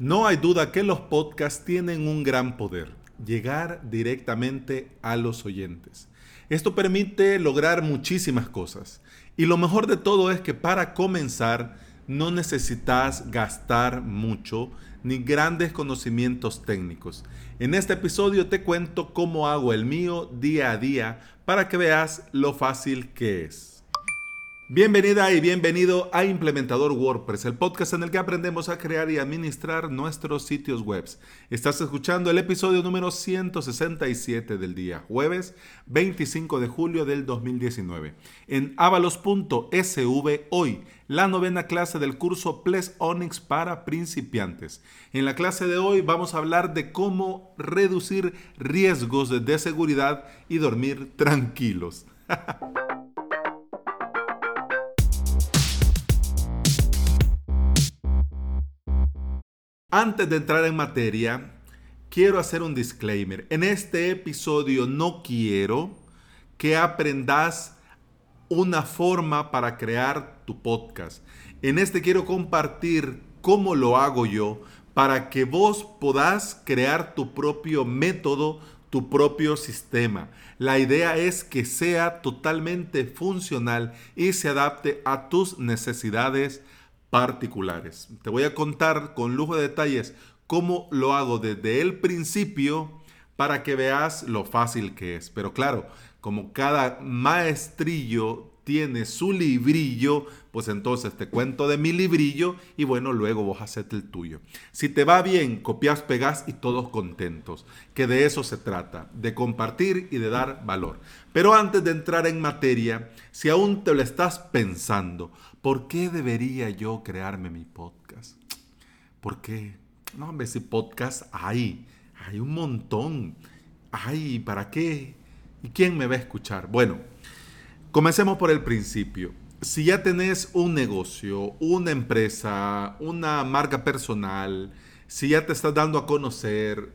No hay duda que los podcasts tienen un gran poder, llegar directamente a los oyentes. Esto permite lograr muchísimas cosas. Y lo mejor de todo es que para comenzar no necesitas gastar mucho ni grandes conocimientos técnicos. En este episodio te cuento cómo hago el mío día a día para que veas lo fácil que es. Bienvenida y bienvenido a Implementador WordPress, el podcast en el que aprendemos a crear y administrar nuestros sitios web. Estás escuchando el episodio número 167 del día jueves 25 de julio del 2019. En avalos.sv hoy, la novena clase del curso Ples Onyx para principiantes. En la clase de hoy vamos a hablar de cómo reducir riesgos de seguridad y dormir tranquilos. Antes de entrar en materia, quiero hacer un disclaimer. En este episodio no quiero que aprendas una forma para crear tu podcast. En este quiero compartir cómo lo hago yo para que vos puedas crear tu propio método, tu propio sistema. La idea es que sea totalmente funcional y se adapte a tus necesidades particulares. Te voy a contar con lujo de detalles cómo lo hago desde el principio para que veas lo fácil que es. Pero claro, como cada maestrillo tiene su librillo, pues entonces te cuento de mi librillo y bueno, luego vos haces el tuyo. Si te va bien, copias, pegas y todos contentos, que de eso se trata, de compartir y de dar valor. Pero antes de entrar en materia, si aún te lo estás pensando, ¿Por qué debería yo crearme mi podcast? ¿Por qué? No, hombre, si podcast hay, hay un montón. Ay, ¿para qué? ¿Y quién me va a escuchar? Bueno, comencemos por el principio. Si ya tenés un negocio, una empresa, una marca personal, si ya te estás dando a conocer,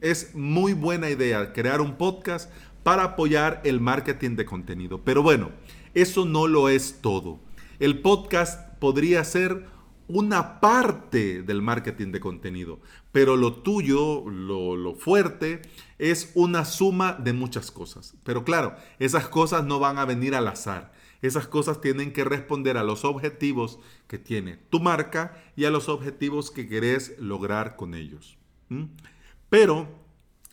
es muy buena idea crear un podcast para apoyar el marketing de contenido. Pero bueno, eso no lo es todo. El podcast podría ser una parte del marketing de contenido, pero lo tuyo, lo, fuerte, es una suma de muchas cosas. Pero claro, esas cosas no van a venir al azar. Esas cosas tienen que responder a los objetivos que tiene tu marca y a los objetivos que querés lograr con ellos. Pero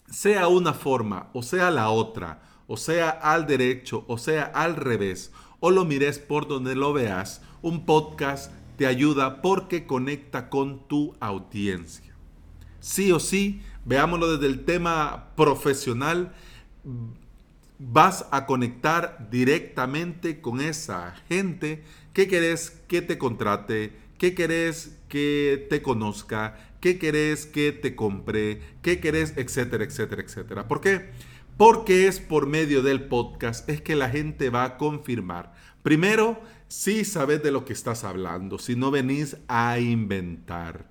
sea una forma o sea la otra, o sea al derecho o sea al revés, o lo mires por donde lo veas, un podcast te ayuda porque conecta con tu audiencia. Sí o sí, veámoslo desde el tema profesional, vas a conectar directamente con esa gente que querés que te contrate, que querés que te conozca, que querés que te compre, que querés, etcétera, etcétera, etcétera. ¿Por qué? porque es por medio del podcast es que la gente va a confirmar. Primero, si sabes de lo que estás hablando, si no venís a inventar.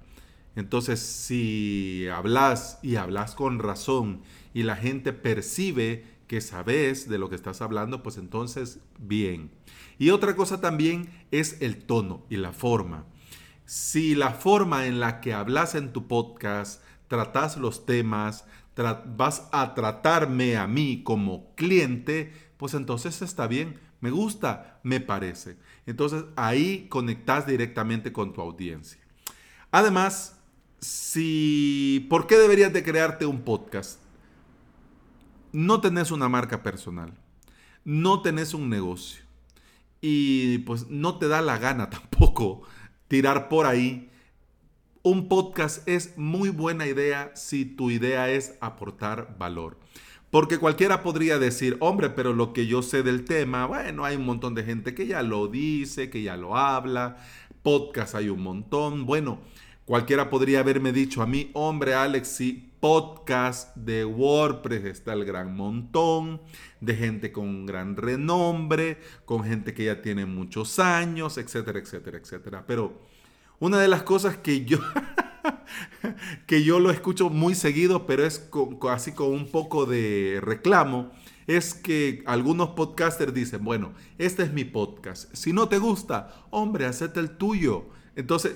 Entonces, si hablas y hablas con razón y la gente percibe que sabes de lo que estás hablando, pues entonces bien. Y otra cosa también es el tono y la forma. Si la forma en la que hablas en tu podcast, tratas los temas, vas a tratarme a mí como cliente, pues entonces está bien, me gusta, me parece. Entonces ahí conectas directamente con tu audiencia. Además, si, ¿por qué deberías de crearte un podcast? No tenés una marca personal, no tenés un negocio y pues no te da la gana tampoco tirar por ahí un podcast es muy buena idea si tu idea es aportar valor. Porque cualquiera podría decir, hombre, pero lo que yo sé del tema, bueno, hay un montón de gente que ya lo dice, que ya lo habla, podcast hay un montón. Bueno, cualquiera podría haberme dicho a mí, hombre, Alex, sí, podcast de WordPress está el gran montón, de gente con gran renombre, con gente que ya tiene muchos años, etcétera, etcétera, etcétera. Pero una de las cosas que yo, que yo lo escucho muy seguido, pero es así con un poco de reclamo, es que algunos podcasters dicen, bueno, este es mi podcast. Si no te gusta, hombre, hacete el tuyo. Entonces,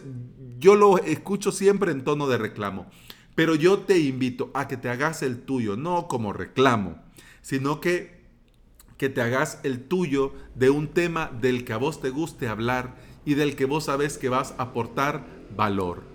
yo lo escucho siempre en tono de reclamo. Pero yo te invito a que te hagas el tuyo, no como reclamo, sino que, que te hagas el tuyo de un tema del que a vos te guste hablar y del que vos sabes que vas a aportar valor.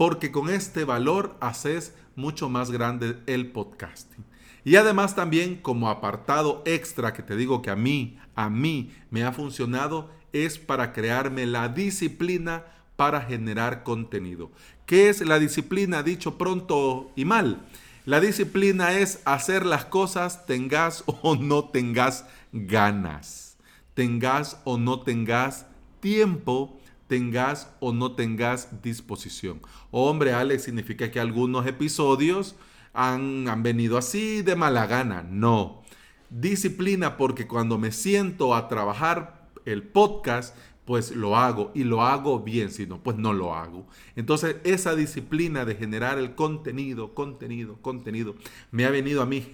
Porque con este valor haces mucho más grande el podcasting. Y además también como apartado extra que te digo que a mí, a mí me ha funcionado, es para crearme la disciplina para generar contenido. ¿Qué es la disciplina? Dicho pronto y mal. La disciplina es hacer las cosas tengas o no tengas ganas. Tengas o no tengas tiempo, tengas o no tengas disposición. Hombre, Alex, significa que algunos episodios han, han venido así de mala gana. No. Disciplina porque cuando me siento a trabajar el podcast, pues lo hago y lo hago bien, si no, pues no lo hago. Entonces esa disciplina de generar el contenido, contenido, contenido, me ha venido a mí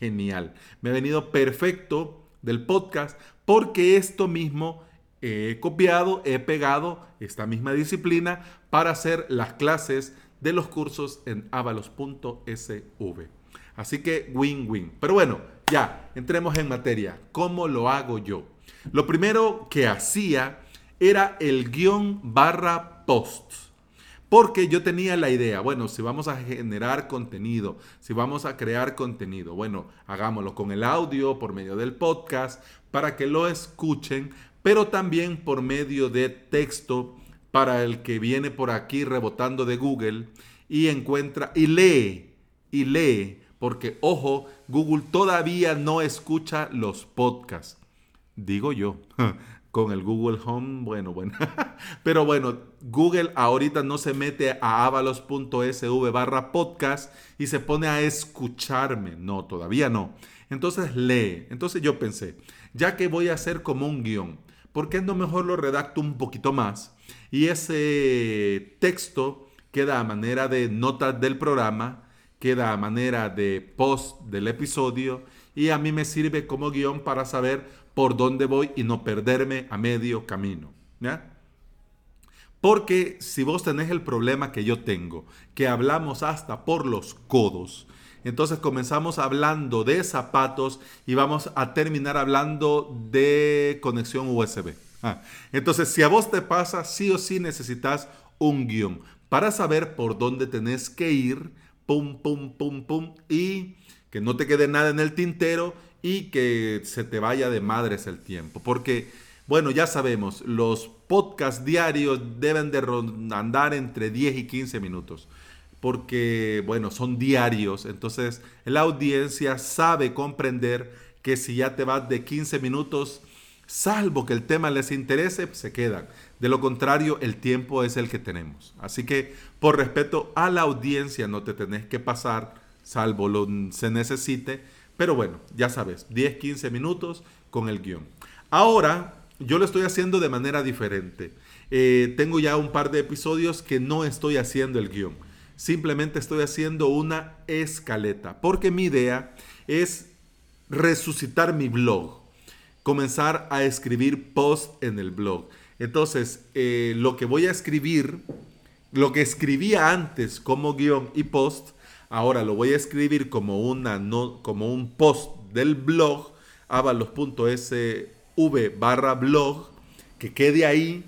genial, me ha venido perfecto del podcast porque esto mismo he copiado, he pegado esta misma disciplina para hacer las clases de los cursos en avalos.sv. Así que win-win. Pero bueno, ya, entremos en materia. ¿Cómo lo hago yo? Lo primero que hacía era el guion barra post. Porque yo tenía la idea, bueno, si vamos a generar contenido, si vamos a crear contenido, bueno, hagámoslo con el audio, por medio del podcast, para que lo escuchen, pero también por medio de texto para el que viene por aquí rebotando de Google y encuentra y lee, y lee, porque ojo, Google todavía no escucha los podcasts. Digo yo, con el Google Home, bueno, bueno. Pero bueno, Google ahorita no se mete a avalos.sv barra podcast y se pone a escucharme. No, todavía no. Entonces lee. Entonces yo pensé, ya que voy a hacer como un guion, ¿por qué no mejor lo redacto un poquito más? Y ese texto queda a manera de notas del programa, queda a manera de post del episodio y a mí me sirve como guion para saber por dónde voy y no perderme a medio camino. ¿ya? Porque si vos tenés el problema que yo tengo, que hablamos hasta por los codos, entonces comenzamos hablando de zapatos y vamos a terminar hablando de conexión USB. Ah, entonces, si a vos te pasa, sí o sí necesitas un guion para saber por dónde tenés que ir, pum, pum, pum, pum, y que no te quede nada en el tintero y que se te vaya de madres el tiempo. Porque, bueno, ya sabemos, los podcasts diarios deben de andar entre 10 y 15 minutos. Porque, bueno, son diarios. Entonces, la audiencia sabe comprender que si ya te vas de 15 minutos, salvo que el tema les interese, se quedan. De lo contrario, el tiempo es el que tenemos. Así que, por respeto a la audiencia, no te tenés que pasar, salvo lo se necesite pero bueno, ya sabes, 10, 15 minutos con el guion. Ahora, yo lo estoy haciendo de manera diferente. Eh, tengo ya un par de episodios que no estoy haciendo el guion. Simplemente estoy haciendo una escaleta. Porque mi idea es resucitar mi blog. Comenzar a escribir post en el blog. Entonces, eh, lo que voy a escribir, lo que escribía antes como guion y post, Ahora lo voy a escribir como, una, no, como un post del blog, avalos.sv barra blog, que quede ahí.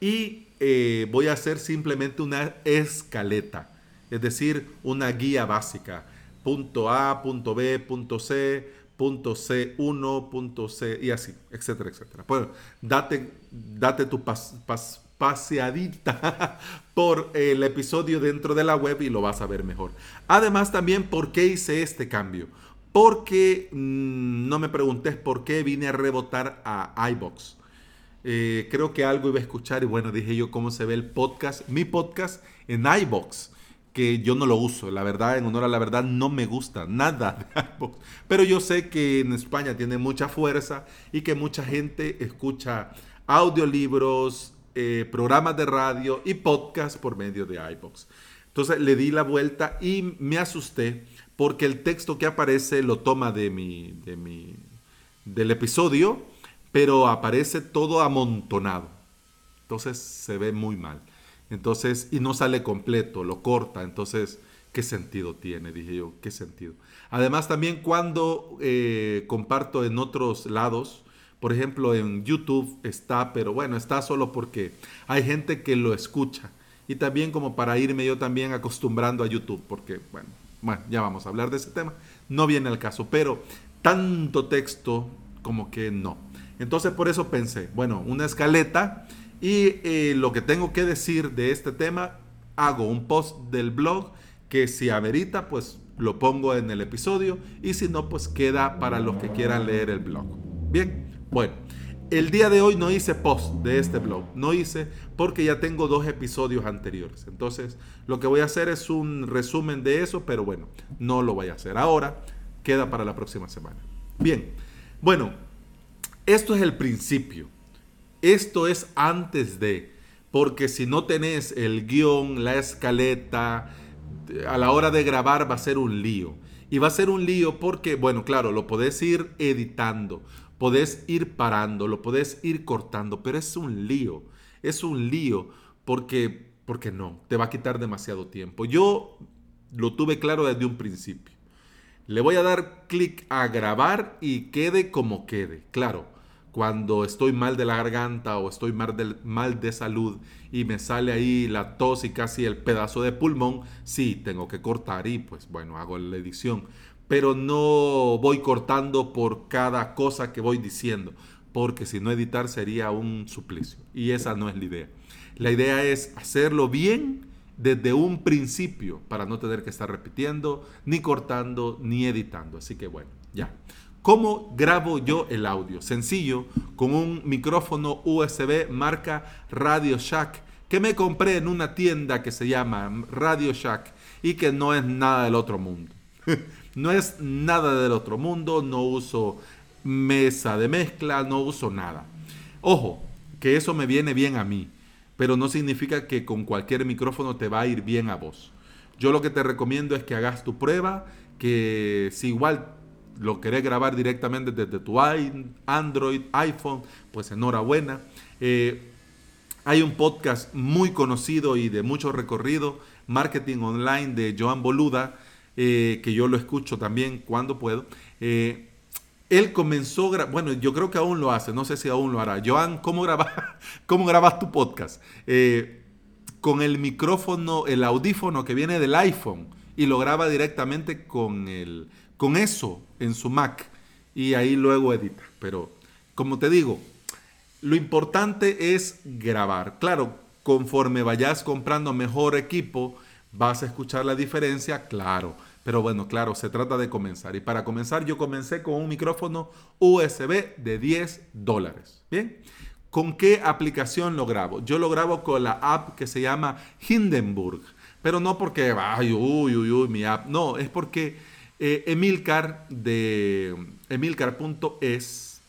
Y eh, voy a hacer simplemente una escaleta, es decir, una guía básica. Punto A, punto B, punto C, punto C1, punto C, y así, etcétera, etcétera. Bueno, date, date tu pas, pas, paseadita por el episodio dentro de la web y lo vas a ver mejor. Además también, ¿por qué hice este cambio? Porque mm, no me preguntes por qué vine a rebotar a iBox. Eh, creo que algo iba a escuchar y bueno, dije yo cómo se ve el podcast, mi podcast en iBox, que yo no lo uso. La verdad, en honor a la verdad, no me gusta nada de iBox. Pero yo sé que en España tiene mucha fuerza y que mucha gente escucha audiolibros, eh, programas de radio y podcast por medio de iBox. Entonces le di la vuelta y me asusté porque el texto que aparece lo toma de mi, de mi, del episodio, pero aparece todo amontonado. Entonces se ve muy mal. Entonces, y no sale completo, lo corta. Entonces, ¿qué sentido tiene? Dije yo, ¿qué sentido? Además, también cuando eh, comparto en otros lados, por ejemplo, en YouTube está, pero bueno, está solo porque hay gente que lo escucha. Y también como para irme yo también acostumbrando a YouTube, porque bueno, bueno, ya vamos a hablar de ese tema. No viene al caso, pero tanto texto como que no. Entonces por eso pensé, bueno, una escaleta y eh, lo que tengo que decir de este tema, hago un post del blog que si amerita, pues lo pongo en el episodio y si no, pues queda para los que quieran leer el blog. Bien, bueno, el día de hoy no hice post de este blog, no hice porque ya tengo dos episodios anteriores. Entonces, lo que voy a hacer es un resumen de eso, pero bueno, no lo voy a hacer ahora, queda para la próxima semana. Bien, bueno, esto es el principio. Esto es antes de, porque si no tenés el guion, la escaleta, a la hora de grabar va a ser un lío. Y va a ser un lío porque, bueno, claro, lo podés ir editando, podés ir parando, lo podés ir cortando, pero es un lío. Es un lío porque, porque no, te va a quitar demasiado tiempo. Yo lo tuve claro desde un principio. Le voy a dar clic a grabar y quede como quede. Claro, cuando estoy mal de la garganta o estoy mal de, mal de salud y me sale ahí la tos y casi el pedazo de pulmón, sí, tengo que cortar y pues bueno, hago la edición. Pero no voy cortando por cada cosa que voy diciendo, porque si no editar sería un suplicio. Y esa no es la idea. La idea es hacerlo bien desde un principio para no tener que estar repitiendo, ni cortando, ni editando. Así que bueno, ya. ¿Cómo grabo yo el audio? Sencillo, con un micrófono USB marca Radio Shack que me compré en una tienda que se llama Radio Shack y que no es nada del otro mundo. no es nada del otro mundo, no uso mesa de mezcla, no uso nada. Ojo, que eso me viene bien a mí, pero no significa que con cualquier micrófono te va a ir bien a vos. Yo lo que te recomiendo es que hagas tu prueba, que si igual lo querés grabar directamente desde tu Android, iPhone, pues enhorabuena. Eh, hay un podcast muy conocido y de mucho recorrido, Marketing Online de Joan Boluda, eh, que yo lo escucho también cuando puedo. Eh, él comenzó, bueno, yo creo que aún lo hace, no sé si aún lo hará. Joan, ¿cómo, graba, cómo grabas tu podcast? con el micrófono, el audífono que viene del iPhone y lo graba directamente con el, con eso en su Mac y ahí luego edita. Pero como te digo, lo importante es grabar. Claro, conforme vayas comprando mejor equipo, vas a escuchar la diferencia, claro. Pero bueno, claro, se trata de comenzar. Y para comenzar, yo comencé con un micrófono USB de 10 dólares. Bien. ¿Con qué aplicación lo grabo? Yo lo grabo con la app que se llama Hindenburg. Pero no porque, ay, uy, uy, uy, mi app. No, es porque eh, Emilcar de emilcar.es,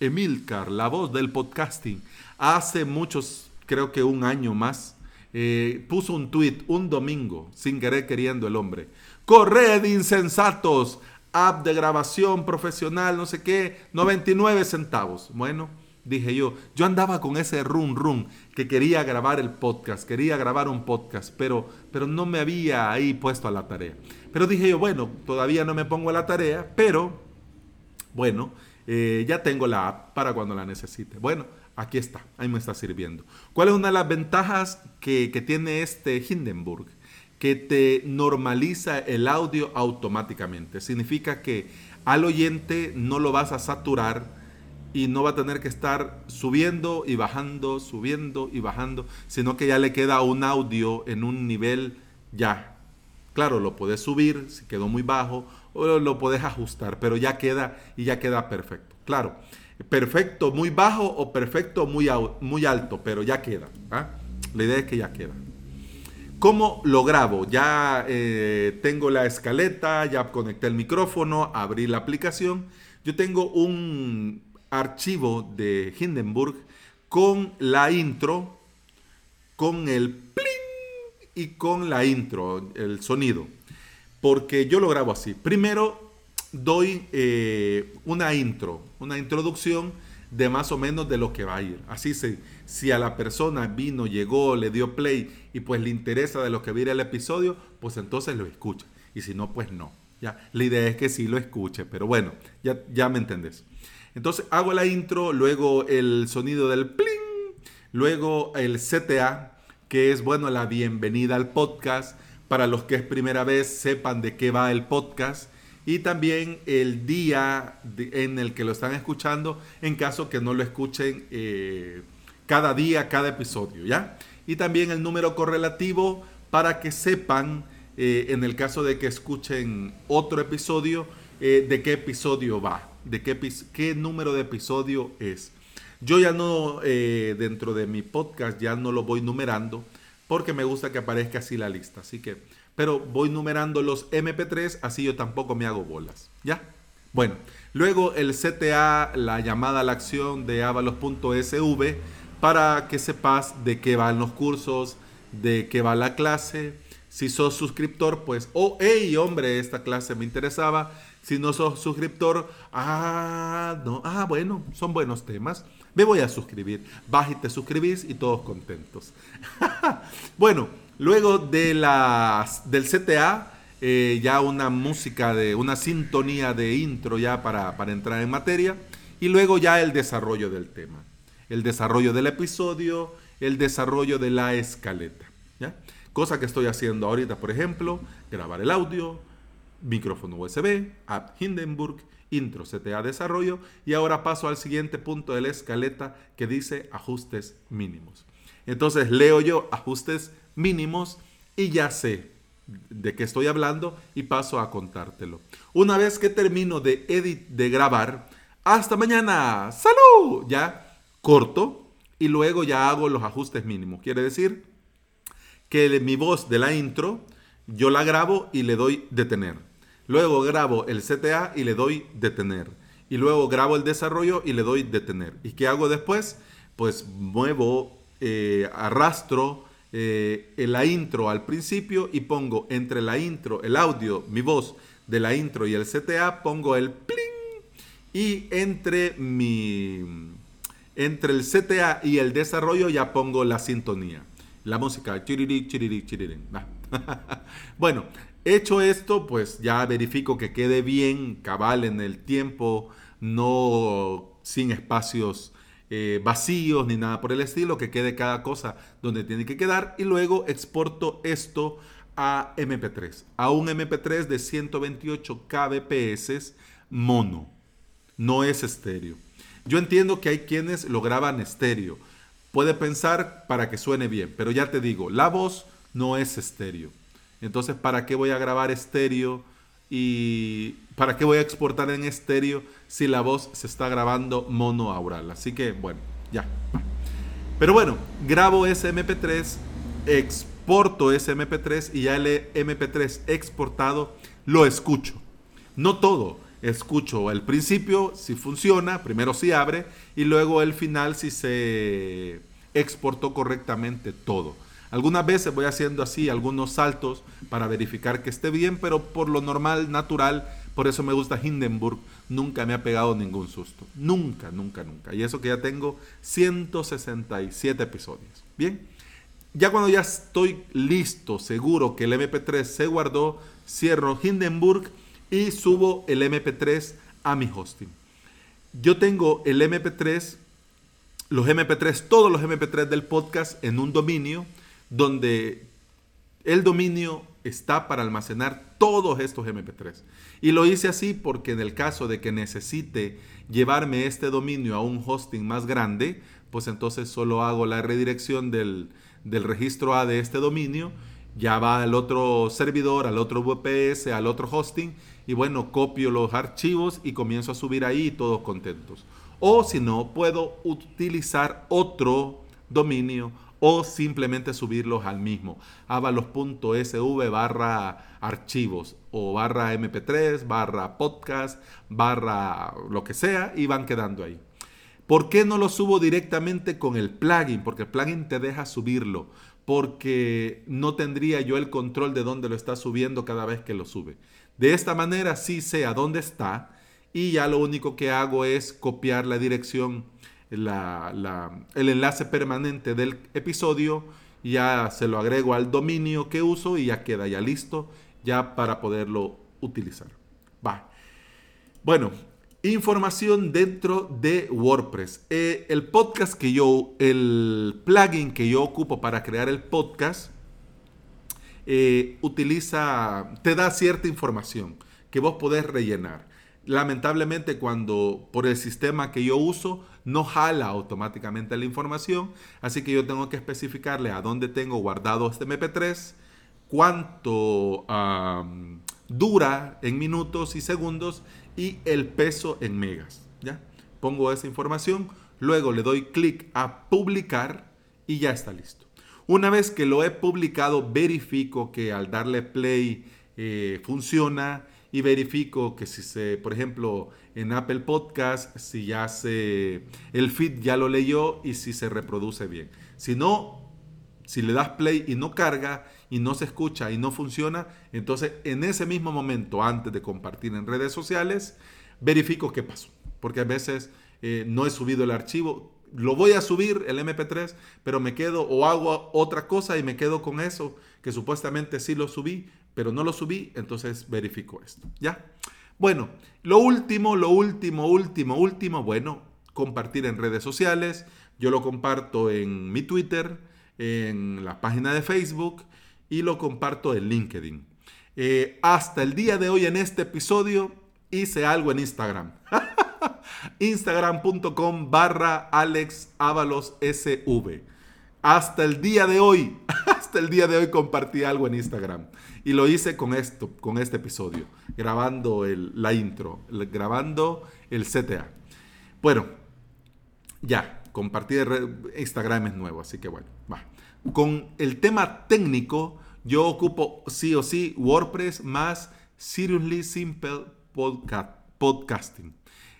Emilcar, la voz del podcasting, hace muchos, creo que un año más, eh, puso un tweet un domingo, sin querer queriendo el hombre. Corred insensatos, app de grabación profesional, no sé qué, 99 centavos. Bueno, dije yo, yo andaba con ese run run que quería grabar el podcast, quería grabar un podcast, pero, pero no me había ahí puesto a la tarea. Pero dije yo, bueno, todavía no me pongo a la tarea, pero bueno, eh, ya tengo la app para cuando la necesite. Bueno, aquí está, ahí me está sirviendo. ¿Cuál es una de las ventajas que, que tiene este Hindenburg? Que te normaliza el audio automáticamente. Significa que al oyente no lo vas a saturar y no va a tener que estar subiendo y bajando, subiendo y bajando, sino que ya le queda un audio en un nivel ya Claro, lo puedes subir si quedó muy bajo o lo puedes ajustar, pero ya queda y ya queda perfecto. Claro, perfecto muy bajo o perfecto muy, muy alto, pero ya queda. ¿ah? La idea es que ya queda. ¿Cómo lo grabo? Ya eh, tengo la escaleta, ya conecté el micrófono, abrí la aplicación. Yo tengo un archivo de Hindenburg con la intro, con el y con la intro, el sonido. Porque yo lo grabo así. Primero doy eh, una intro, una introducción de más o menos de lo que va a ir. Así se, si a la persona vino, llegó, le dio play y pues le interesa de lo que viene el episodio, pues entonces lo escucha. Y si no, pues no. Ya, la idea es que sí lo escuche, pero bueno, ya, ya me entendés. Entonces hago la intro, luego el sonido del pling, luego el CTA, que es, bueno, la bienvenida al podcast. Para los que es primera vez, sepan de qué va el podcast. Y también el día en el que lo están escuchando, en caso que no lo escuchen eh, cada día, cada episodio, ¿ya? Y también el número correlativo para que sepan, eh, en el caso de que escuchen otro episodio, eh, de qué episodio va, de qué, qué número de episodio es. Yo ya no, eh, dentro de mi podcast, ya no lo voy numerando porque me gusta que aparezca así la lista. Así que, pero voy numerando los MP3, así yo tampoco me hago bolas. ¿Ya? Bueno, luego el CTA, la llamada a la acción de avalos.sv, para que sepas de qué van los cursos, de qué va la clase. Si sos suscriptor, pues, oh, hey, hombre, esta clase me interesaba. Si no sos suscriptor, ah, no, ah, bueno, son buenos temas me voy a suscribir. Vas y te suscribís y todos contentos. bueno, luego de las, del CTA, eh, ya una música de una sintonía de intro ya para, para entrar en materia. Y luego ya el desarrollo del tema. El desarrollo del episodio, el desarrollo de la escaleta. ¿ya? Cosa que estoy haciendo ahorita, por ejemplo, grabar el audio, micrófono USB, app Hindenburg intro, CTA desarrollo y ahora paso al siguiente punto de la escaleta que dice ajustes mínimos. Entonces leo yo ajustes mínimos y ya sé de qué estoy hablando y paso a contártelo. Una vez que termino de edit de grabar, hasta mañana, salud, ya corto y luego ya hago los ajustes mínimos. Quiere decir que mi voz de la intro yo la grabo y le doy detener Luego grabo el CTA y le doy detener. Y luego grabo el desarrollo y le doy detener. ¿Y qué hago después? Pues muevo, eh, arrastro eh, la intro al principio y pongo entre la intro, el audio, mi voz de la intro y el CTA, pongo el pling. Y entre mi entre el CTA y el desarrollo ya pongo la sintonía. La música. Chiriri, chiriri, chiriri. bueno, Hecho esto, pues ya verifico que quede bien, cabal en el tiempo, no sin espacios eh, vacíos ni nada por el estilo, que quede cada cosa donde tiene que quedar y luego exporto esto a MP3, a un MP3 de 128 kbps mono, no es estéreo. Yo entiendo que hay quienes lo graban estéreo, puede pensar para que suene bien, pero ya te digo, la voz no es estéreo. Entonces, ¿para qué voy a grabar estéreo? ¿Y para qué voy a exportar en estéreo si la voz se está grabando mono aural? Así que, bueno, ya. Pero bueno, grabo ese MP3, exporto ese MP3 y ya el MP3 exportado lo escucho. No todo, escucho el principio si funciona, primero si abre y luego el final si se exportó correctamente todo. Algunas veces voy haciendo así algunos saltos para verificar que esté bien, pero por lo normal, natural, por eso me gusta Hindenburg, nunca me ha pegado ningún susto. Nunca, nunca, nunca. Y eso que ya tengo 167 episodios. Bien, ya cuando ya estoy listo, seguro que el MP3 se guardó, cierro Hindenburg y subo el MP3 a mi hosting. Yo tengo el MP3, los MP3, todos los MP3 del podcast en un dominio donde el dominio está para almacenar todos estos MP3. Y lo hice así porque en el caso de que necesite llevarme este dominio a un hosting más grande, pues entonces solo hago la redirección del, registro A de este dominio, ya va al otro servidor, al otro VPS, al otro hosting, y bueno, copio los archivos y comienzo a subir ahí todos contentos. O si no, puedo utilizar otro dominio o simplemente subirlos al mismo. avalos.sv barra archivos o barra mp3, barra podcast, barra lo que sea y van quedando ahí. ¿Por qué no lo subo directamente con el plugin? Porque el plugin te deja subirlo. Porque no tendría yo el control de dónde lo está subiendo cada vez que lo sube. De esta manera sí sé a dónde está y ya lo único que hago es copiar la dirección, el enlace permanente del episodio, ya se lo agrego al dominio que uso y ya queda ya listo ya para poderlo utilizar. Va. Bueno, información dentro de WordPress. Eh, el podcast que yo, el plugin que yo ocupo para crear el podcast, eh, utiliza, te da cierta información que vos podés rellenar. Lamentablemente cuando por el sistema que yo uso no jala automáticamente la información, así que yo tengo que especificarle a dónde tengo guardado este MP3, cuánto dura en minutos y segundos y el peso en megas. ¿ya? Pongo esa información, luego le doy clic a publicar y ya está listo. Una vez que lo he publicado, verifico que al darle play eh, funciona y verifico que si se, por ejemplo, en Apple Podcast, si ya se, el feed ya lo leyó y si se reproduce bien. Si no, si le das play y no carga y no se escucha y no funciona, entonces en ese mismo momento, antes de compartir en redes sociales, verifico qué pasó. Porque a veces eh, no he subido el archivo, lo voy a subir el MP3, pero me quedo o hago otra cosa y me quedo con eso, que supuestamente sí lo subí, pero no lo subí, entonces verifico esto. ¿Ya? Bueno, lo último, lo último, último, último, bueno, compartir en redes sociales. Yo lo comparto en mi Twitter, en la página de Facebook y lo comparto en LinkedIn. Eh, hasta el día de hoy en este episodio hice algo en Instagram. Instagram.com barra Alex SV. Hasta el día de hoy, hasta el día de hoy compartí algo en Instagram. Y lo hice con esto, con este episodio, grabando la intro, grabando el CTA. Bueno, ya, compartir Instagram es nuevo, así que bueno, va. Con el tema técnico, yo ocupo sí o sí WordPress más Seriously Simple Podcasting.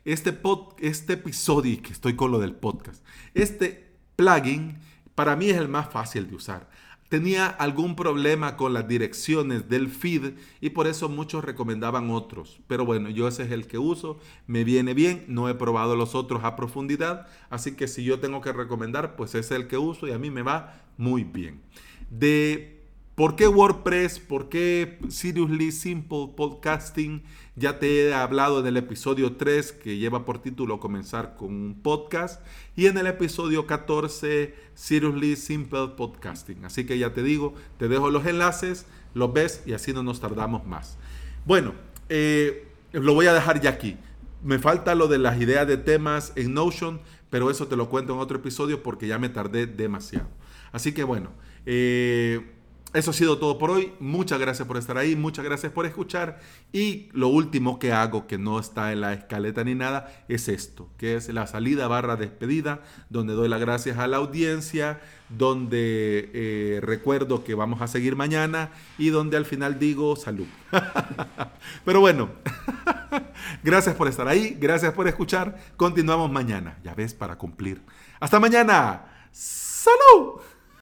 Este, pod, este episodio, que estoy con lo del podcast, este plugin para mí es el más fácil de usar. Tenía algún problema con las direcciones del feed y por eso muchos recomendaban otros. Pero bueno, yo ese es el que uso, me viene bien, no he probado los otros a profundidad, así que si yo tengo que recomendar, pues ese es el que uso y a mí me va muy bien. De ¿Por qué WordPress? ¿Por qué Seriously Simple Podcasting? Ya te he hablado en el episodio 3 que lleva por título Comenzar con un podcast y en el episodio 14 Seriously Simple Podcasting. Así que ya te digo, te dejo los enlaces, los ves y así no nos tardamos más. Bueno, eh, lo voy a dejar ya aquí. Me falta lo de las ideas de temas en Notion, pero eso te lo cuento en otro episodio porque ya me tardé demasiado. Así que bueno, eh, eso ha sido todo por hoy. Muchas gracias por estar ahí, muchas gracias por escuchar. Y lo último que hago, que no está en la escaleta ni nada, es esto, que es la salida barra despedida, donde doy las gracias a la audiencia, donde eh, recuerdo que vamos a seguir mañana y donde al final digo salud. Pero bueno, gracias por estar ahí, gracias por escuchar. Continuamos mañana, ya ves, para cumplir. Hasta mañana. Salud.